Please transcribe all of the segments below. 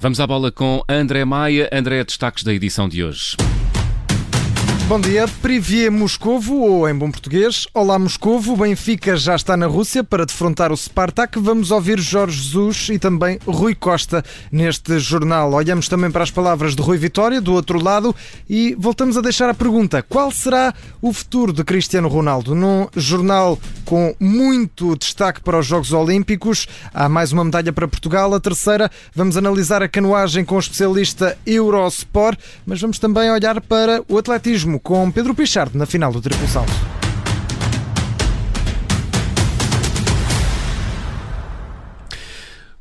Vamos à bola com André Maia. André, destaques da edição de hoje. Bom dia, Privier Moscovo, ou em bom português, Olá Moscovo, Benfica já está na Rússia para defrontar o Spartak. Vamos ouvir Jorge Jesus e também Rui Costa neste jornal. Olhamos também para as palavras de Rui Vitória, do outro lado, e voltamos a deixar a pergunta: qual será o futuro de Cristiano Ronaldo? Num jornal com muito destaque para os Jogos Olímpicos, há mais uma medalha para Portugal, a terceira, vamos analisar a canoagem com o especialista Eurosport, mas vamos também olhar para o atletismo com Pedro Pichardo na final do triplo salto.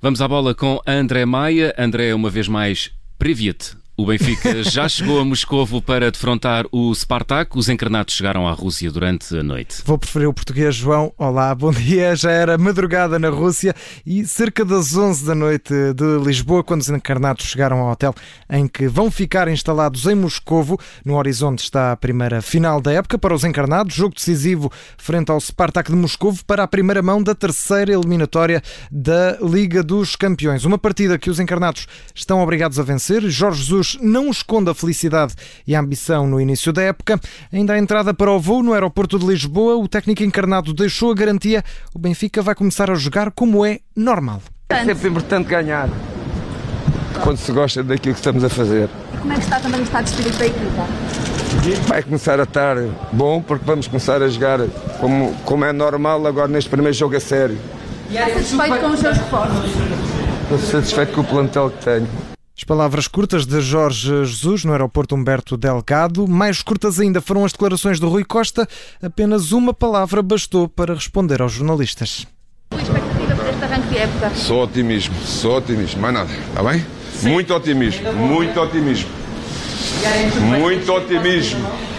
Vamos à bola com André Maia. André, uma vez mais, Privet o Benfica já chegou a Moscovo para defrontar o Spartak. Os encarnados chegaram à Rússia durante a noite. Vou preferir o português, João. Olá, bom dia. Já era madrugada na Rússia e cerca das 11 da noite de Lisboa, quando os encarnados chegaram ao hotel em que vão ficar instalados em Moscovo. No horizonte está a primeira final da época para os encarnados. Jogo decisivo frente ao Spartak de Moscovo para a primeira mão da terceira eliminatória da Liga dos Campeões. Uma partida que os encarnados estão obrigados a vencer. Jorge Jesus não esconde a felicidade e a ambição no início da época. Ainda a entrada para o voo no aeroporto de Lisboa, o técnico encarnado deixou a garantia. O Benfica vai começar a jogar como é normal. É sempre importante ganhar quando se gosta daquilo que estamos a fazer. Como é que está também o estado de espírito da equipa? Vai começar a estar bom porque vamos começar a jogar como, como é normal agora neste primeiro jogo a sério. Está satisfeito com os seus reforços? Estou satisfeito com o plantel que tenho. As palavras curtas de Jorge Jesus no aeroporto Humberto Delgado. Mais curtas ainda foram as declarações de Rui Costa. Apenas uma palavra bastou para responder aos jornalistas. Sua expectativa para este arranque de época? Só otimismo, só otimismo, mais nada, está bem? Muito otimismo, muito otimismo. Muito otimismo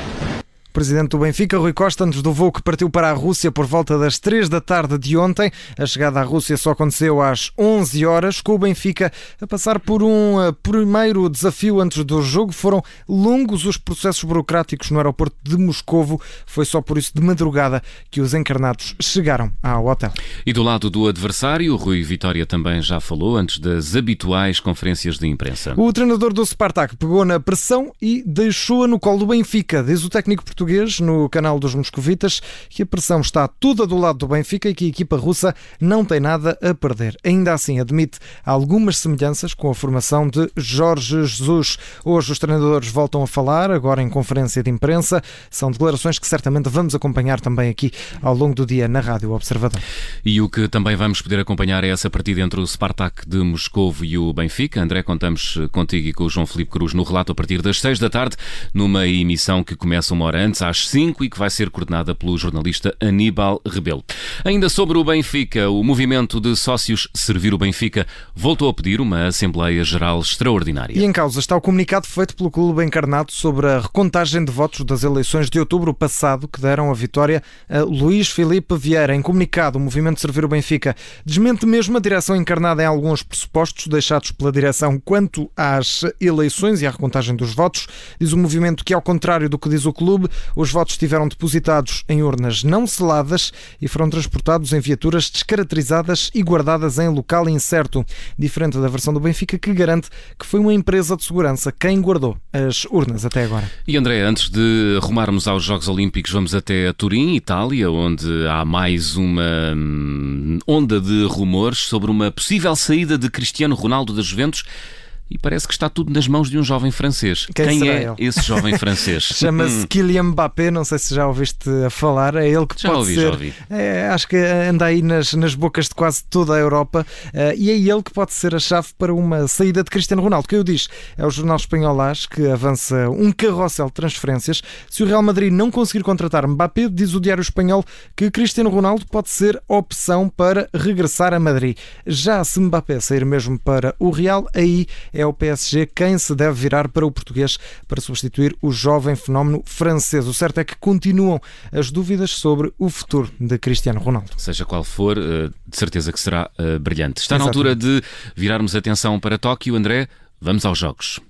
presidente do Benfica, Rui Costa, antes do voo que partiu para a Rússia por volta das 3 da tarde de ontem. A chegada à Rússia só aconteceu às 11 horas, com o Benfica a passar por um eh, primeiro desafio antes do jogo. Foram longos os processos burocráticos no aeroporto de Moscovo. Foi só por isso de madrugada que os encarnados chegaram ao hotel. E do lado do adversário, Rui Vitória também já falou antes das habituais conferências de imprensa. O treinador do Spartak pegou na pressão e deixou-a no colo do Benfica, diz o técnico português português no canal dos Moscovitas que a pressão está toda do lado do Benfica e que a equipa russa não tem nada a perder. Ainda assim, admite algumas semelhanças com a formação de Jorge Jesus. Hoje os treinadores voltam a falar, agora em conferência de imprensa. São declarações que certamente vamos acompanhar também aqui ao longo do dia na Rádio Observador. E o que também vamos poder acompanhar é essa partida entre o Spartak de Moscovo e o Benfica. André, contamos contigo e com o João Felipe Cruz no relato a partir das seis da tarde, numa emissão que começa uma hora antes às 5 e que vai ser coordenada pelo jornalista Aníbal Rebelo. Ainda sobre o Benfica, o movimento de sócios Servir o Benfica voltou a pedir uma Assembleia Geral extraordinária. E em causa está o comunicado feito pelo Clube Encarnado sobre a recontagem de votos das eleições de outubro passado que deram a vitória a Luís Filipe Vieira. Em comunicado, o movimento Servir o Benfica desmente mesmo a direção encarnada em alguns pressupostos deixados pela direção quanto às eleições e à recontagem dos votos. Diz o movimento que, ao contrário do que diz o clube, os votos estiveram depositados em urnas não seladas e foram transportados em viaturas descaracterizadas e guardadas em local incerto, diferente da versão do Benfica que garante que foi uma empresa de segurança quem guardou as urnas até agora. E André, antes de rumarmos aos Jogos Olímpicos, vamos até Turim, Itália, onde há mais uma hum, onda de rumores sobre uma possível saída de Cristiano Ronaldo da Juventus e parece que está tudo nas mãos de um jovem francês. Quem, Quem é esse jovem francês? Chama-se Kylian Mbappé, não sei se já ouviste a falar, é ele que já pode ouvi, ser. Já ouvi. É, acho que anda aí nas, nas bocas de quase toda a Europa uh, e é ele que pode ser a chave para uma saída de Cristiano Ronaldo. Que eu diz, é o jornal espanhol AS que avança um carrossel de transferências. Se o Real Madrid não conseguir contratar Mbappé, diz o Diário Espanhol que Cristiano Ronaldo pode ser opção para regressar a Madrid. Já se Mbappé sair mesmo para o Real, aí é o PSG quem se deve virar para o português para substituir o jovem fenómeno francês. O certo é que continuam as dúvidas sobre o futuro de Cristiano Ronaldo. Seja qual for, eh, de certeza que será eh, brilhante. Está na altura de virarmos atenção para Tóquio. André, vamos aos Jogos.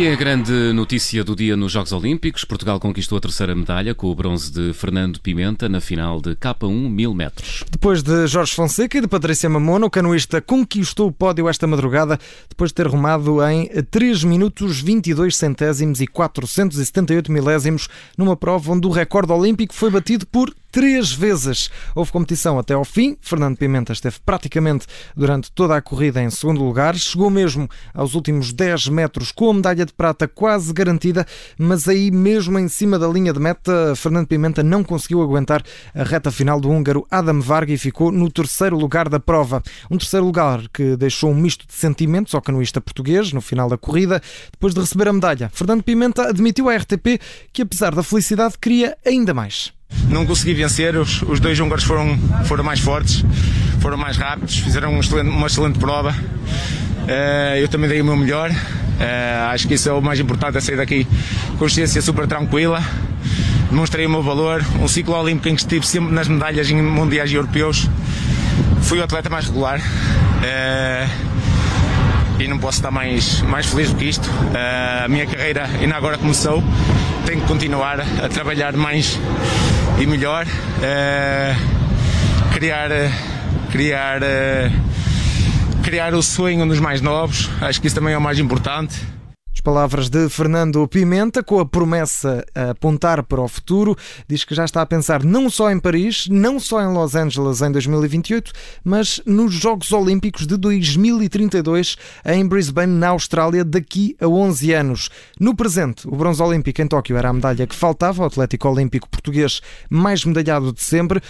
E a grande notícia do dia nos Jogos Olímpicos. Portugal conquistou a terceira medalha com o bronze de Fernando Pimenta na final de K1 1000 metros. Depois de Jorge Fonseca e de Patrícia Mamona, o canoista conquistou o pódio esta madrugada depois de ter rumado em 3 minutos 22 centésimos e 478 milésimos numa prova onde o recorde olímpico foi batido por três vezes. Houve competição até ao fim. Fernando Pimenta esteve praticamente durante toda a corrida em segundo lugar. Chegou mesmo aos últimos 10 metros com a medalha de prata quase garantida, mas aí mesmo em cima da linha de meta, Fernando Pimenta não conseguiu aguentar a reta final do húngaro Adam Varga e ficou no terceiro lugar da prova. Um terceiro lugar que deixou um misto de sentimentos ao canoista português no final da corrida. Depois de receber a medalha, Fernando Pimenta admitiu à RTP que, apesar da felicidade, queria ainda mais. Não consegui vencer, os, os dois húngaros foram, foram mais fortes, foram mais rápidos, fizeram um excelente, uma excelente prova. Uh, eu também dei o meu melhor. Uh, acho que isso é o mais importante, é sair daqui consciência super tranquila. Demonstrei o meu valor. Um ciclo olímpico em que estive sempre nas medalhas em mundiais e europeus. Fui o atleta mais regular. Uh, e não posso estar mais, mais feliz do que isto. A minha carreira ainda agora começou, tenho que continuar a trabalhar mais e melhor, uh, criar, criar, uh, criar o sonho dos mais novos, acho que isso também é o mais importante. As palavras de Fernando Pimenta, com a promessa a apontar para o futuro, diz que já está a pensar não só em Paris, não só em Los Angeles em 2028, mas nos Jogos Olímpicos de 2032 em Brisbane, na Austrália, daqui a 11 anos. No presente, o bronze olímpico em Tóquio era a medalha que faltava ao Atlético Olímpico português mais medalhado de sempre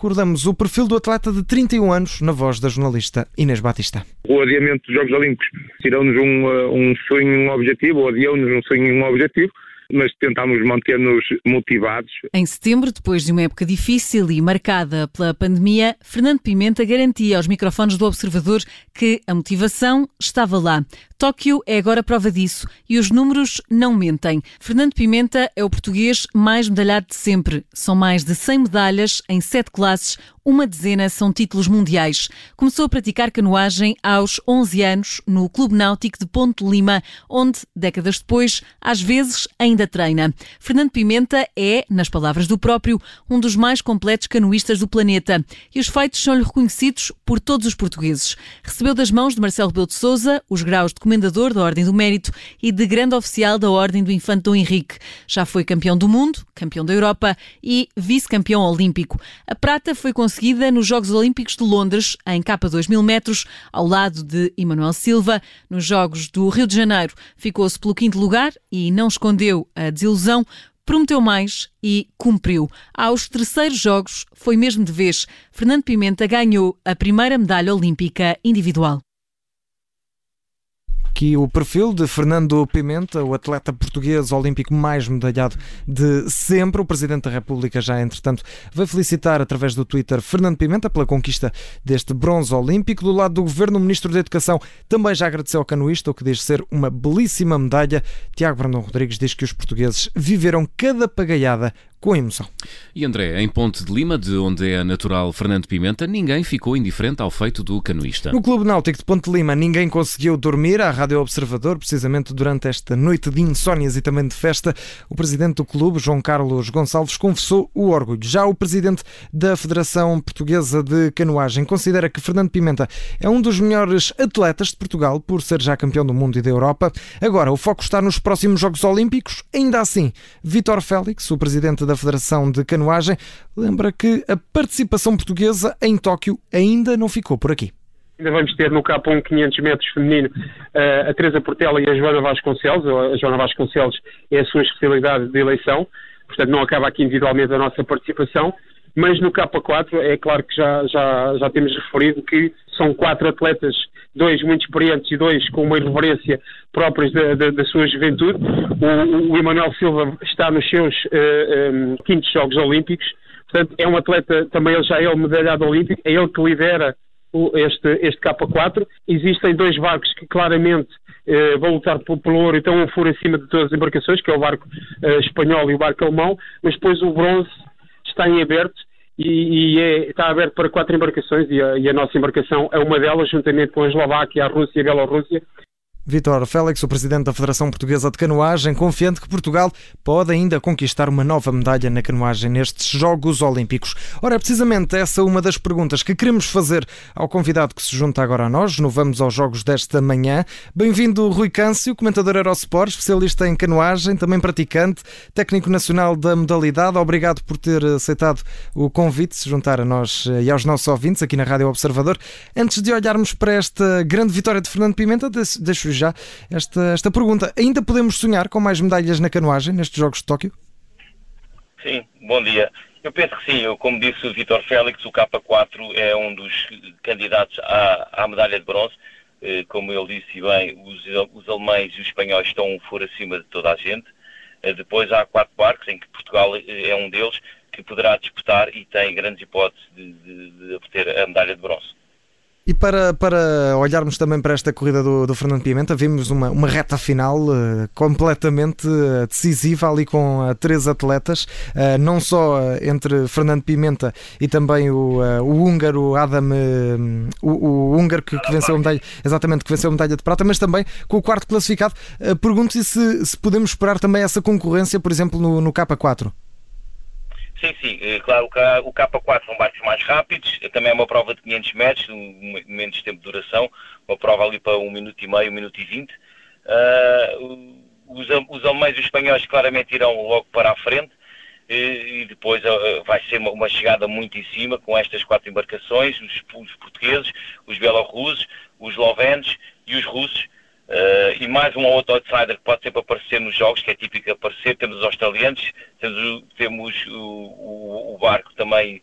recordamos o perfil do atleta de 31 anos na voz da jornalista Inês Batista. O adiamento dos Jogos Olímpicos tirou-nos um, uh, um sonho e um objetivo, ou adiou-nos um sonho e um objetivo, mas tentámos manter-nos motivados. Em setembro, depois de uma época difícil e marcada pela pandemia, Fernando Pimenta garantia aos microfones do Observador que a motivação estava lá. Tóquio é agora prova disso e os números não mentem. Fernando Pimenta é o português mais medalhado de sempre. São mais de 100 medalhas em sete classes, uma dezena são títulos mundiais. Começou a praticar canoagem aos 11 anos no Clube Náutico de Ponte Lima, onde, décadas depois, às vezes ainda treina. Fernando Pimenta é, nas palavras do próprio, um dos mais completos canoístas do planeta e os feitos são-lhe reconhecidos por todos os portugueses. Recebeu das mãos de Marcelo Rebelo de Sousa os graus de Comendador da Ordem do Mérito e de Grande Oficial da Ordem do Infante Dom Henrique. Já foi campeão do mundo, campeão da Europa e vice-campeão olímpico. A prata foi conseguida nos Jogos Olímpicos de Londres, em capa 2 mil metros, ao lado de Emanuel Silva. Nos Jogos do Rio de Janeiro ficou-se pelo quinto lugar e não escondeu a desilusão prometeu mais e cumpriu. Aos terceiros jogos, foi mesmo de vez. Fernando Pimenta ganhou a primeira medalha olímpica individual aqui o perfil de Fernando Pimenta, o atleta português olímpico mais medalhado de sempre. O Presidente da República já, entretanto, vai felicitar através do Twitter Fernando Pimenta pela conquista deste bronze olímpico. Do lado do Governo, o Ministro da Educação também já agradeceu ao canoista, o que diz ser uma belíssima medalha. Tiago Brandão Rodrigues diz que os portugueses viveram cada pagaiada com emoção. E André, em Ponte de Lima, de onde é natural Fernando Pimenta, ninguém ficou indiferente ao feito do canoista. No Clube Náutico de Ponte de Lima, ninguém conseguiu dormir. A Rádio Observador, precisamente durante esta noite de insónias e também de festa, o presidente do clube, João Carlos Gonçalves, confessou o orgulho. Já o presidente da Federação Portuguesa de Canoagem considera que Fernando Pimenta é um dos melhores atletas de Portugal, por ser já campeão do mundo e da Europa. Agora, o foco está nos próximos Jogos Olímpicos. Ainda assim, Vitor Félix, o presidente da Federação de Canoagem, lembra que a participação portuguesa em Tóquio ainda não ficou por aqui. Ainda vamos ter no K1 500 metros feminino eh, a Teresa Portela e a Joana Vasconcelos. A Joana Vasconcelos é a sua especialidade de eleição, portanto não acaba aqui individualmente a nossa participação. Mas no K4 é claro que já, já, já temos referido que são quatro atletas, dois muito experientes e dois com uma irreverência próprias da, da, da sua juventude. O, o Emanuel Silva está nos seus uh, eh, um, eh, quintos Jogos Olímpicos, portanto é um atleta, também ele já é o medalhado olímpico, é ele que lidera este, este K4. Existem dois barcos que claramente uh, vão lutar pelo, ouro e estão um furo acima de todas as embarcações, que é o barco espanhol e o barco alemão, mas depois o bronze está em aberto e, e é, está aberto para quatro embarcações e a, e a, nossa embarcação é uma delas, juntamente com a Eslováquia, a Rússia e a Bielorrússia. Vitor Félix, o presidente da Federação Portuguesa de Canoagem, confiante que Portugal pode ainda conquistar uma nova medalha na canoagem nestes Jogos Olímpicos. Ora, é precisamente essa uma das perguntas que queremos fazer ao convidado que se junta agora a nós. No Vamos aos Jogos desta manhã. Bem-vindo, Rui Câncio, comentador Aerosport, especialista em canoagem, também praticante, técnico nacional da modalidade. Obrigado por ter aceitado o convite se juntar a nós e aos nossos ouvintes aqui na Rádio Observador. Antes de olharmos para esta grande vitória de Fernando Pimenta, deixo já esta, esta pergunta. Ainda podemos sonhar com mais medalhas na canoagem nestes Jogos de Tóquio? Sim, bom dia. Eu penso que sim, eu, como disse o Vitor Félix, o K4 é um dos candidatos à, à medalha de bronze. Eh, como ele disse bem, os, os alemães e os espanhóis estão um furo acima de toda a gente. Eh, depois há quatro barcos, em que Portugal eh, é um deles, que poderá disputar e tem grandes hipóteses de, de, de obter a medalha de bronze. E para, para olharmos também para esta corrida do, do Fernando Pimenta, vimos uma, uma reta final uh, completamente uh, decisiva ali com uh, três atletas, não só entre Fernando Pimenta e também o, o húngaro Adam, o, o, húngaro que, que, venceu a medalha, exatamente, que venceu a medalha de prata, mas também com o quarto classificado. Pergunto-lhe se, se podemos esperar também essa concorrência, por exemplo, no, no K4. Sim, sim. Eh, claro, o K4 são barcos mais rápidos, também é uma prova de 500 metros, um, menos tempo de duração, uma prova ali para 1 minuto e meio, 1 minuto e 20. Uh, os, os alemães e os espanhóis claramente irão logo para a frente e, e depois uh, vai ser uma, uma, chegada muito em cima com estas quatro embarcações, os, os portugueses, os belorussos, os eslovenos e os russos Uh, e mais um ou outro outsider que pode sempre aparecer nos jogos, que é típico aparecer. Temos os australianos, temos, temos o, o, o, barco também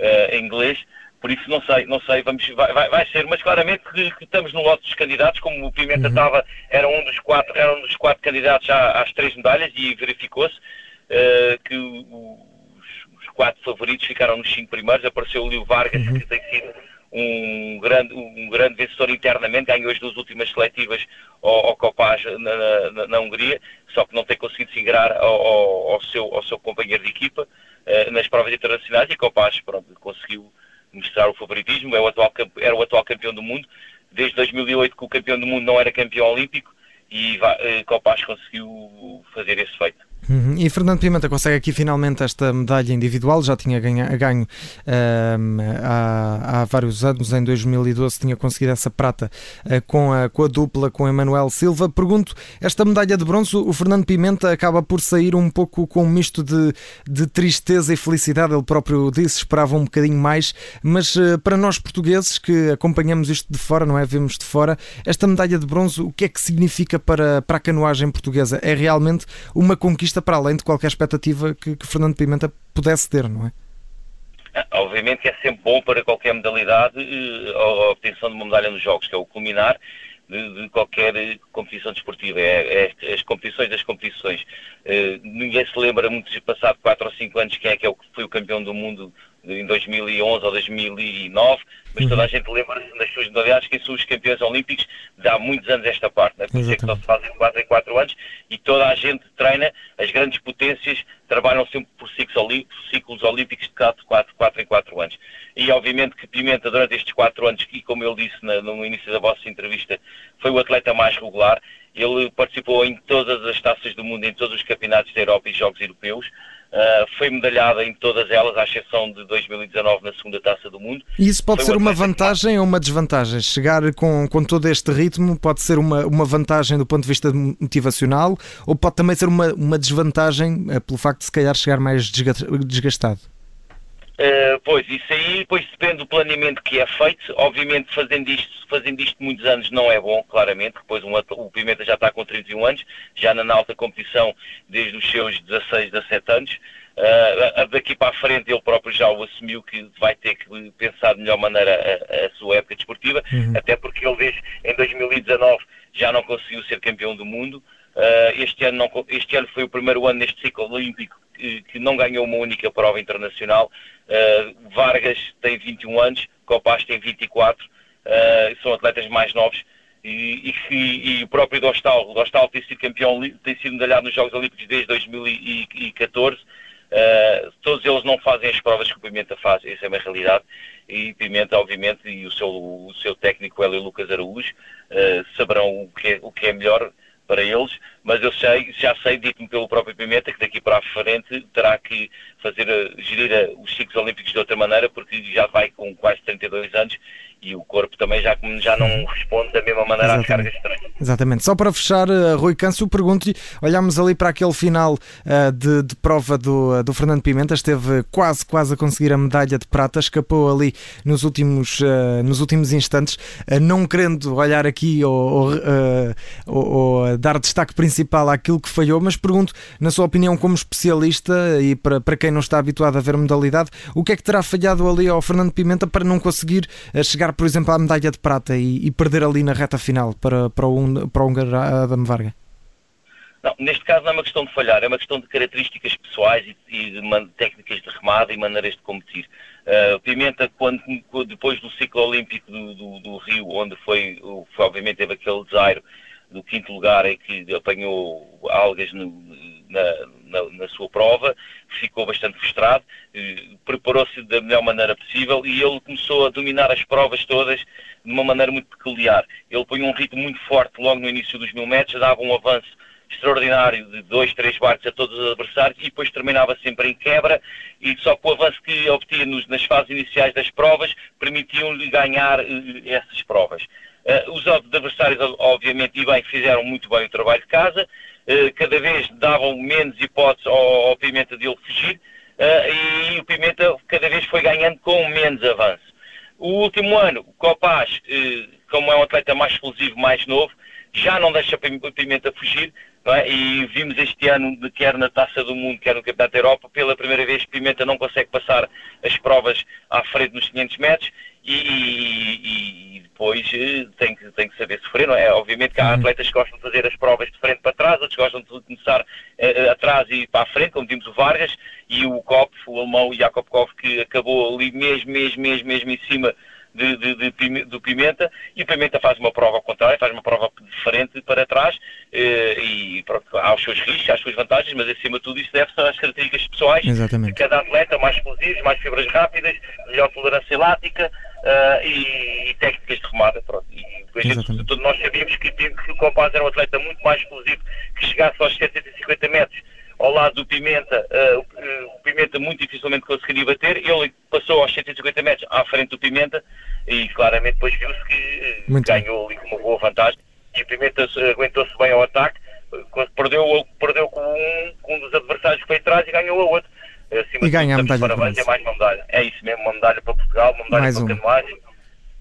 uh, em inglês. Por isso não sei, não sei, vamos, vai, vai, vai ser, mas claramente que, que, estamos no lote dos candidatos, como o Pimenta uhum. estava, era um dos quatro, era um dos quatro candidatos à, às três medalhas e verificou-se uh, que os, os, quatro favoritos ficaram nos cinco primeiros, apareceu o Leo Vargas, uhum. que tem sido um grande, um grande vencedor internamente, ganhou as duas últimas seletivas ao, ao Copaz na, na, na, Hungria, só que não tem conseguido se ingrar ao, ao, seu, ao seu companheiro de equipa uh, nas provas internacionais e Copaz pronto, conseguiu mostrar o favoritismo, é o atual, era o atual campeão do mundo, desde 2008 que o campeão do mundo não era campeão olímpico e uh, Copaz conseguiu fazer esse feito. Uhum. E Fernando Pimenta consegue aqui finalmente esta medalha individual, já tinha ganho, ganho um, há, há, vários anos, em 2012 tinha conseguido essa prata uh, com, a, com a dupla com Emanuel Silva. Pergunto, esta medalha de bronze, o Fernando Pimenta acaba por sair um pouco com um misto de, de tristeza e felicidade, ele próprio disse, esperava um bocadinho mais, mas uh, para nós portugueses que acompanhamos isto de fora, não é? Vemos de fora, esta medalha de bronze, o que é que significa para, para a canoagem portuguesa? É realmente uma conquista para além de qualquer expectativa que, que Fernando Pimenta pudesse ter, não é? Ah, obviamente é sempre bom para qualquer modalidade eh, a obtenção de uma medalha nos Jogos, que é o culminar de, de qualquer eh, competição desportiva. É, é, as competições das competições. Uh, ninguém se lembra muito de passado 4 ou 5 anos quem é que é o, foi o campeão do mundo em 2011 ou 2009, mas toda a uhum. gente lembra-se nas suas modalidades que são os campeões olímpicos de há muitos anos esta parte, né? por isso é que só se fazem 4 em 4 anos e toda a gente treina, as grandes potências trabalham sempre por ciclos olímpicos de 4, 4, 4 em 4 anos. E obviamente que Pimenta durante estes 4 anos, e como ele disse no início da vossa entrevista, foi o atleta mais regular, ele participou em todas as taças do mundo, em todos os campeonatos da Europa e Jogos Europeus, Uh, foi medalhada em todas elas, à exceção de 2019 na segunda taça do mundo. E isso pode foi ser uma vantagem ou uma desvantagem? Chegar com, com todo este ritmo pode ser uma, uma vantagem do ponto de vista motivacional ou pode também ser uma, uma desvantagem uh, pelo facto de se calhar chegar mais desgastado? Uh, pois, isso aí pois depende do planeamento que é feito. Obviamente, fazendo isto, fazendo isto muitos anos não é bom, claramente. Depois um, o Pimenta já está com 31 anos, já na alta competição desde os seus 16, 17 anos. Uh, daqui para a frente ele próprio já o assumiu que vai ter que pensar de melhor maneira a, a sua época desportiva, uhum. até porque ele desde em 2019 já não conseguiu ser campeão do mundo. Uh, este, ano não, este ano foi o primeiro ano neste ciclo olímpico que, que não ganhou uma única prova internacional. Uh, Vargas tem 21 anos, Copaz tem 24, uh, são atletas mais novos. E, e, e o próprio Dostal, Dostal tem sido campeão, tem sido medalhado nos Jogos Olímpicos desde 2014. Uh, todos eles não fazem as provas que o Pimenta faz, essa é uma realidade. E Pimenta, obviamente, e o seu, o seu técnico, Hélio Lucas Araújo, uh, saberão o que, é, o que é melhor para eles, mas eu sei, já sei, dito-me pelo próprio Pimenta, que daqui para a frente terá que fazer, gerir os ciclos olímpicos de outra maneira, porque já vai com quase 32 anos e o corpo também já, já não responde da mesma maneira Exatamente. às cargas. Exatamente. Só para fechar, uh, Rui Câncio, pergunto-lhe, olhámos ali para aquele final uh, de, de, prova do, do Fernando Pimenta, esteve quase, quase a conseguir a medalha de prata, escapou ali nos últimos, nos últimos instantes, não querendo olhar aqui ou, ou, ou, ou, dar destaque principal àquilo que falhou, mas pergunto, na sua opinião como especialista e para, para quem não está habituado a ver modalidade, o que é que terá falhado ali ao Fernando Pimenta para não conseguir chegar chegar, por exemplo, à medalha de prata e, e perder ali na reta final para, para, o, para o húngaro Adam Varga? Não, neste caso não é uma questão de falhar, é uma questão de características pessoais e, e de técnicas de remada e maneiras de competir. Uh, Pimenta, quando, depois do ciclo olímpico do, do, do Rio, onde foi, foi, obviamente teve aquele desairo do quinto lugar em que apanhou algas no, na, na, na, sua prova, ficou bastante frustrado, eh, preparou-se da melhor maneira possível e ele começou a dominar as provas todas de uma maneira muito peculiar. Ele põe um ritmo muito forte logo no início dos mil metros, dava um avanço extraordinário de dois, três barcos a todos os adversários e depois terminava sempre em quebra e só com o avanço que obtinha nas fases iniciais das provas permitiam-lhe ganhar uh, essas provas. Uh, os adversários, obviamente, e bem, fizeram muito bem o trabalho de casa, uh, cada vez davam menos hipóteses ao, ao Pimenta de ele fugir, e o Pimenta cada vez foi ganhando com menos avanço. O último ano, o Copaz, como é um atleta mais explosivo, mais novo, já não deixa o Pimenta fugir, é? e vimos este ano, quer na Taça do Mundo, quer no Campeonato da Europa, pela primeira vez Pimenta não consegue passar as provas à frente nos 500 metros, e, e, e depois eh, tem que, tem que saber sofrer, não é? Obviamente que há atletas que gostam de fazer as provas de frente para trás, outros gostam de começar uh, atrás e para a frente, como vimos o Vargas, e o Kopf, o alemão Jakob Kopf, que acabou ali mesmo, mesmo, mesmo, mesmo em cima de, de, de, do Pimenta, e o Pimenta faz uma prova ao contrário, faz uma prova diferente para trás, uh, e pronto, há os seus riscos, há as suas vantagens, mas acima de tudo isso deve-se às características pessoais Exatamente. de cada atleta, mais explosivos, mais fibras rápidas, melhor tolerância lática, uh, e, e, técnicas de remada. Pronto. E gente, nós sabíamos que, que o Compaz era um atleta muito mais explosivo, que chegasse aos 750 metros ao lado do Pimenta, uh, o Pimenta muito dificilmente conseguiria bater, ele passou aos 150 metros à frente do Pimenta e claramente depois viu-se que uh, ganhou ali com uma boa vantagem e o Pimenta aguentou-se bem ao ataque, perdeu, perdeu com, um, com um dos adversários que foi atrás e ganhou a outro. Acima e ganha a medalha parabéns, é mais uma medalha. É isso mesmo, uma medalha para Portugal, uma medalha mais para o canoagem.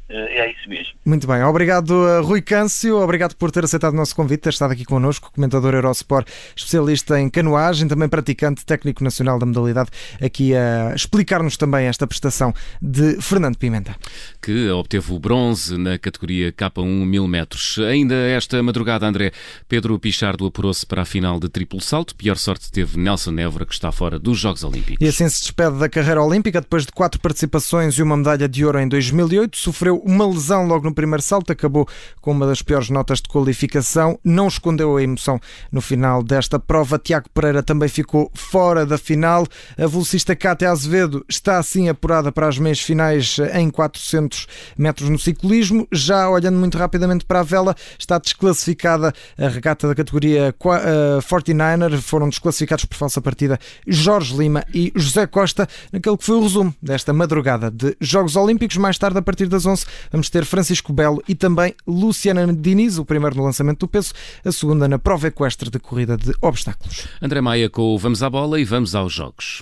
Eh, é isso mesmo. Muito bem, obrigado Rui Câncio, obrigado por ter aceitado o nosso convite, ter estado aqui connosco, comentador Eurosport, especialista em canoagem, também praticante técnico nacional da modalidade, aqui a explicar-nos também esta prestação de Fernando Pimenta. Que obteve o bronze na categoria K1 1000 metros. Ainda esta madrugada, André, Pedro Pichardo apurou-se para a final de triplo salto, pior sorte teve Nelson Évora, que está fora dos Jogos Olímpicos. E assim se despede da carreira olímpica, depois de quatro participações e uma medalha de ouro em 2008, sofreu uma lesão logo no primeiro salto, acabou com uma das piores notas de qualificação, não escondeu a emoção no final desta prova. Tiago Pereira também ficou fora da final. A velocista Cátia Azevedo está assim apurada para as meias finais em 400 metros no ciclismo. Já olhando muito rapidamente para a vela, está desclassificada a regata da categoria 49er. Eh, Foram desclassificados por falsa partida Jorge Lima e José Costa, naquele que foi o resumo desta madrugada de Jogos Olímpicos. Mais tarde, a partir das 11, vamos ter Francisco Belo e também Luciana Diniz, o primeiro no lançamento do peso, a segunda na prova equestre de corrida de obstáculos. André Maia com o Vamos à Bola e vamos aos Jogos.